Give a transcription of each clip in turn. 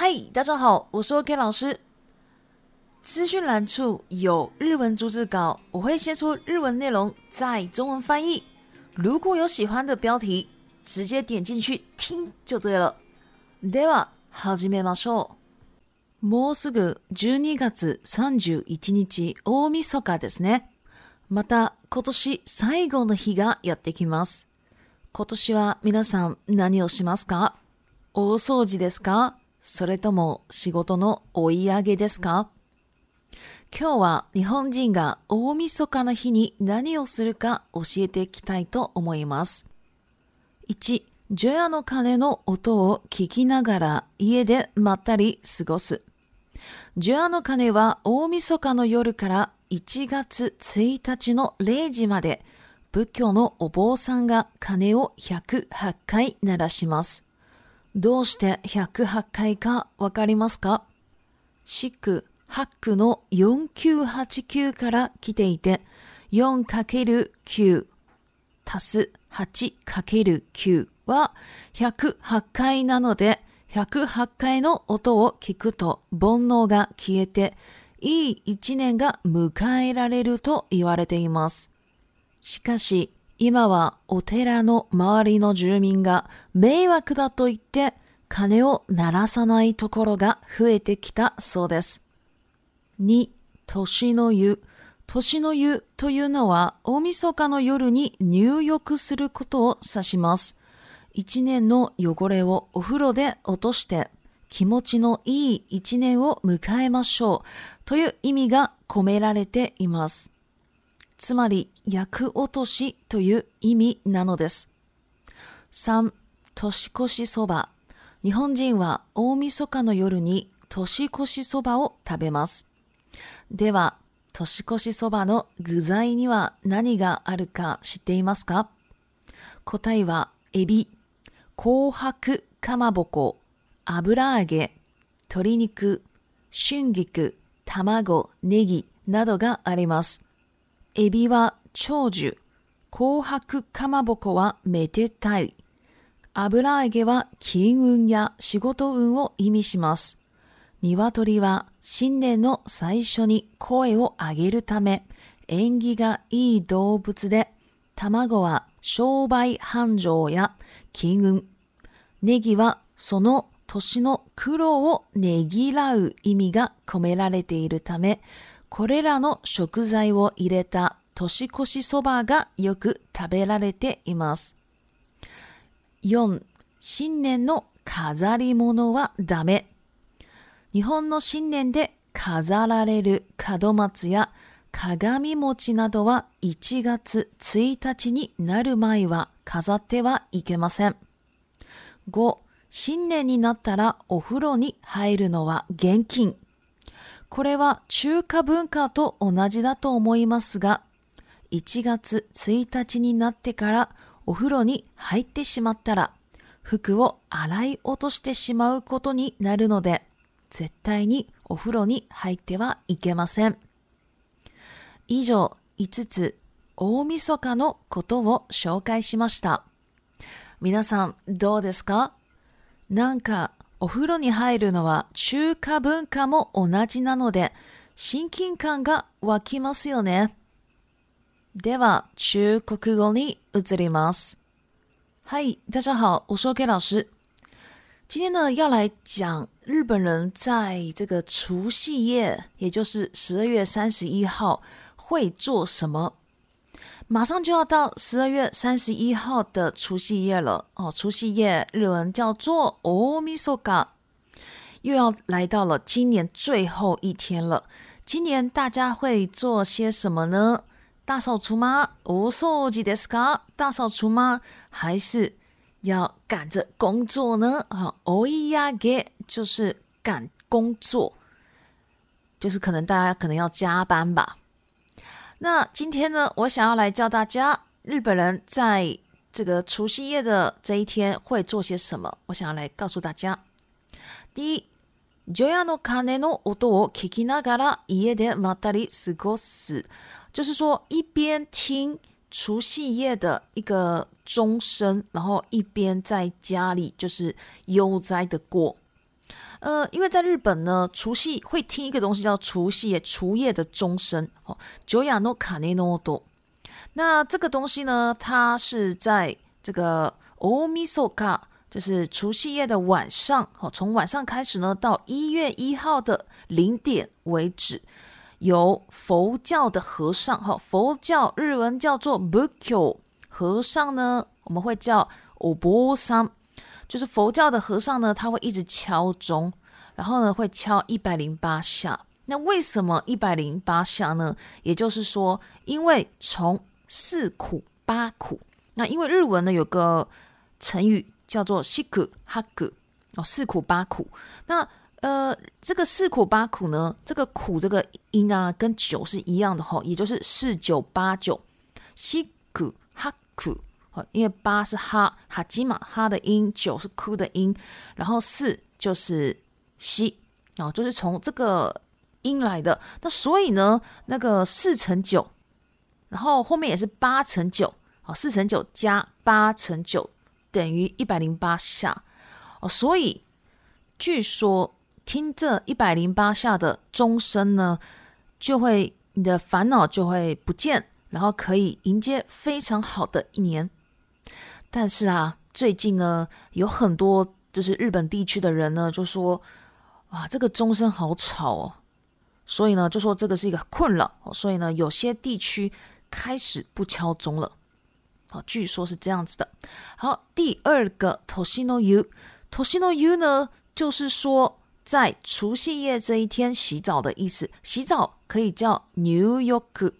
嗨，大家好，我是 OK 老师。资讯栏处有日文逐字稿，我会先出日文内容，再中文翻译。如果有喜欢的标题，直接点进去听就对了。では始めましょう。もうすぐ12月31日大晦日ですね。また今年最後の日がやってきます。今年は皆さん何をしますか大掃除ですかそれとも仕事の追い上げですか今日は日本人が大晦日の日に何をするか教えていきたいと思います。1、除夜の鐘の音を聞きながら家でまったり過ごす。除夜の鐘は大晦日の夜から1月1日の0時まで仏教のお坊さんが鐘を108回鳴らします。どうして108回かわかりますか四ハ八クの4989から来ていて、4×9 足す 8×9 は108回なので、108回の音を聞くと煩悩が消えて、いい一年が迎えられると言われています。しかし、今はお寺の周りの住民が迷惑だと言って鐘を鳴らさないところが増えてきたそうです。2、年の湯。年の湯というのは大晦日の夜に入浴することを指します。一年の汚れをお風呂で落として気持ちのいい一年を迎えましょうという意味が込められています。つまり厄落としという意味なのです。3. 年越しそば。日本人は大晦日の夜に年越しそばを食べます。では、年越しそばの具材には何があるか知っていますか答えは、エビ、紅白かまぼこ、油揚げ、鶏肉、春菊、卵、ネギなどがあります。エビは長寿。紅白かまぼこはめでたい。油揚げは金運や仕事運を意味します。鶏は新年の最初に声を上げるため、縁起がいい動物で、卵は商売繁盛や金運。ネギはその年の苦労をねぎらう意味が込められているため、これらの食材を入れた年越しそばがよく食べられています。4. 新年の飾り物はダメ。日本の新年で飾られる門松や鏡餅などは1月1日になる前は飾ってはいけません。5. 新年になったらお風呂に入るのは厳禁。これは中華文化と同じだと思いますが、1月1日になってからお風呂に入ってしまったら、服を洗い落としてしまうことになるので、絶対にお風呂に入ってはいけません。以上5つ大晦日のことを紹介しました。皆さんどうですかなんかお風呂に入るのは中華文化も同じなので、親近感が湧きますよね。では、中国語に移ります。い、大家好，我是 K 老师。今天呢，要来讲日本人在这个除夕夜，也就是十二月三十一号会做什么。马上就要到十二月三十一号的除夕夜了哦，除夕夜日文叫做欧米ソ嘎。又要来到了今年最后一天了。今年大家会做些什么呢？大扫除吗？オソジデスカ大扫除吗？还是要赶着工作呢？哦，オイヤゲ就是赶工作，就是可能大家可能要加班吧。那今天呢，我想要来教大家，日本人在这个除夕夜的这一天会做些什么。我想要来告诉大家，第一，ジョの鐘の音を聞きながら家でまったり過ごす，就是说一边听除夕夜的一个钟声，然后一边在家里就是悠哉的过。呃，因为在日本呢，除夕会听一个东西叫除夕夜，除夜的钟声，哦，九雅诺卡内诺多。那这个东西呢，它是在这个欧米索卡，就是除夕夜的晚上，哦，从晚上开始呢，到一月一号的零点为止，由佛教的和尚，哈，佛教日文叫做 bukyo，和尚呢，我们会叫お波さん。就是佛教的和尚呢，他会一直敲钟，然后呢会敲一百零八下。那为什么一百零八下呢？也就是说，因为从四苦八苦。那因为日文呢有个成语叫做西苦哈苦哦，四苦八苦。那呃，这个四苦八苦呢，这个苦这个音啊，跟九是一样的吼，也就是四九八九，西苦哈苦。因为八是哈哈基玛哈的音，九是哭的音，然后四就是西，哦，就是从这个音来的。那所以呢，那个四乘九，然后后面也是八乘九，哦，四乘九加八乘九等于一百零八下。哦，所以据说听这一百零八下的钟声呢，就会你的烦恼就会不见，然后可以迎接非常好的一年。但是啊，最近呢，有很多就是日本地区的人呢，就说，哇，这个钟声好吵哦，所以呢，就说这个是一个困扰，所以呢，有些地区开始不敲钟了，好，据说是这样子的。好，第二个，Toshino U，Toshino U 呢，就是说在除夕夜这一天洗澡的意思，洗澡可以叫 New York，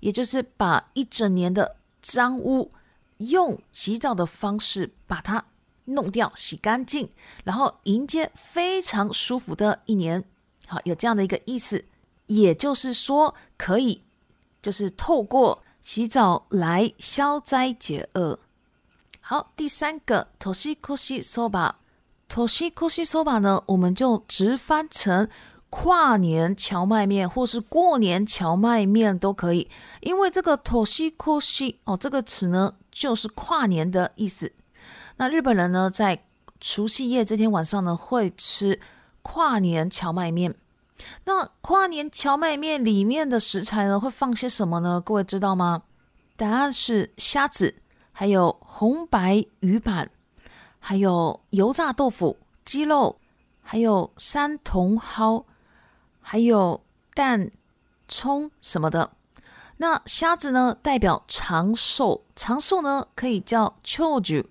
也就是把一整年的脏污。用洗澡的方式把它弄掉、洗干净，然后迎接非常舒服的一年。好，有这样的一个意思，也就是说可以，就是透过洗澡来消灾解厄。好，第三个 to shi koshi soba，to s i k o s i soba 呢，我们就直翻成跨年荞麦面，或是过年荞麦面都可以，因为这个 to s i k o s i 哦，这个词呢。就是跨年的意思。那日本人呢，在除夕夜这天晚上呢，会吃跨年荞麦面。那跨年荞麦面里面的食材呢，会放些什么呢？各位知道吗？答案是虾子，还有红白鱼板，还有油炸豆腐、鸡肉，还有山茼蒿，还有蛋、葱什么的。那虾子呢，代表长寿。长寿呢，可以叫秋菊。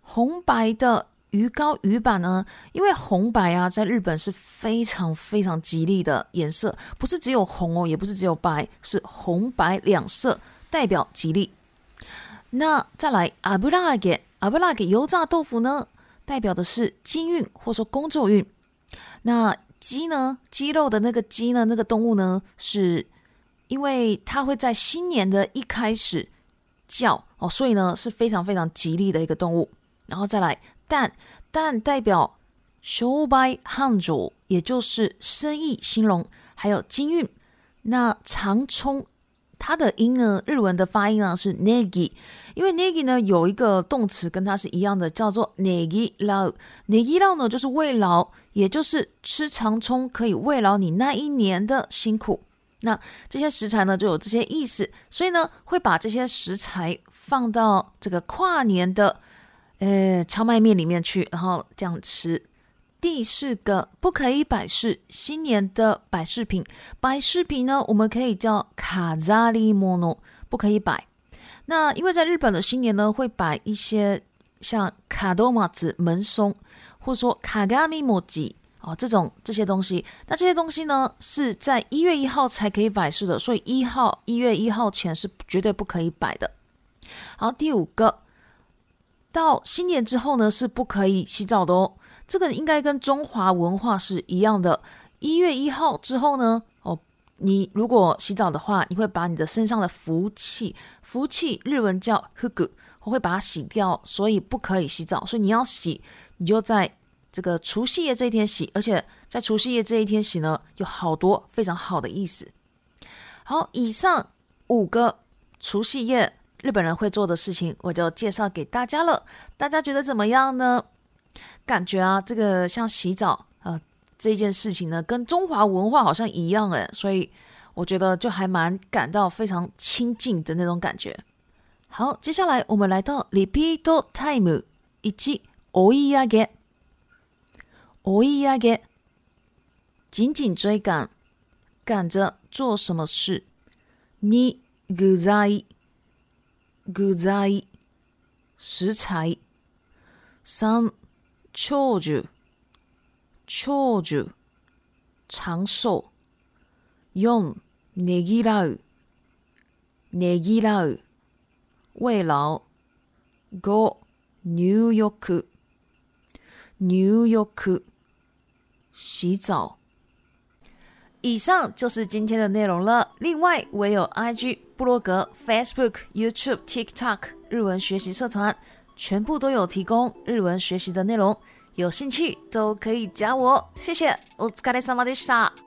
红白的鱼糕鱼板呢，因为红白啊，在日本是非常非常吉利的颜色，不是只有红哦，也不是只有白，是红白两色，代表吉利。那再来阿布拉给阿布拉给油炸豆腐呢，代表的是金运，或者说工作运。那鸡呢，鸡肉的那个鸡呢，那个动物呢是。因为它会在新年的一开始叫哦，所以呢是非常非常吉利的一个动物。然后再来蛋蛋代表 sho b y hanjo，也就是生意兴隆，还有金运。那长冲它的英文日文的发音呢是 negi，因为 negi 呢有一个动词跟它是一样的，叫做 negi lao，negi lao 呢就是慰劳，也就是吃长冲可以慰劳你那一年的辛苦。那这些食材呢，就有这些意思，所以呢，会把这些食材放到这个跨年的，呃，荞麦面里面去，然后这样吃。第四个不可以摆饰，新年的摆饰品，摆饰品呢，我们可以叫卡扎利莫诺，不可以摆。那因为在日本的新年呢，会摆一些像卡多马子门松，或说卡嘎米莫吉。哦，这种这些东西，那这些东西呢，是在一月一号才可以摆设的，所以一号一月一号前是绝对不可以摆的。好，第五个，到新年之后呢，是不可以洗澡的哦。这个应该跟中华文化是一样的。一月一号之后呢，哦，你如果洗澡的话，你会把你的身上的福气，福气日文叫 hug，我会把它洗掉，所以不可以洗澡。所以你要洗，你就在。这个除夕夜这一天洗，而且在除夕夜这一天洗呢，有好多非常好的意思。好，以上五个除夕夜日本人会做的事情，我就介绍给大家了。大家觉得怎么样呢？感觉啊，这个像洗澡啊这件事情呢，跟中华文化好像一样诶，所以我觉得就还蛮感到非常亲近的那种感觉。好，接下来我们来到 repeat time 一おやげ。追い上げ、仅仅追赶、赶着做什么事。に、具材、具材、食材。三、長寿、長寿、長寿。四、ねぎらう、ねぎらう、慰劳。五、入浴、入浴。洗澡。以上就是今天的内容了。另外，我有 IG、布洛格、Facebook、YouTube、TikTok 日文学习社团，全部都有提供日文学习的内容，有兴趣都可以加我。谢谢。お疲れ様でした。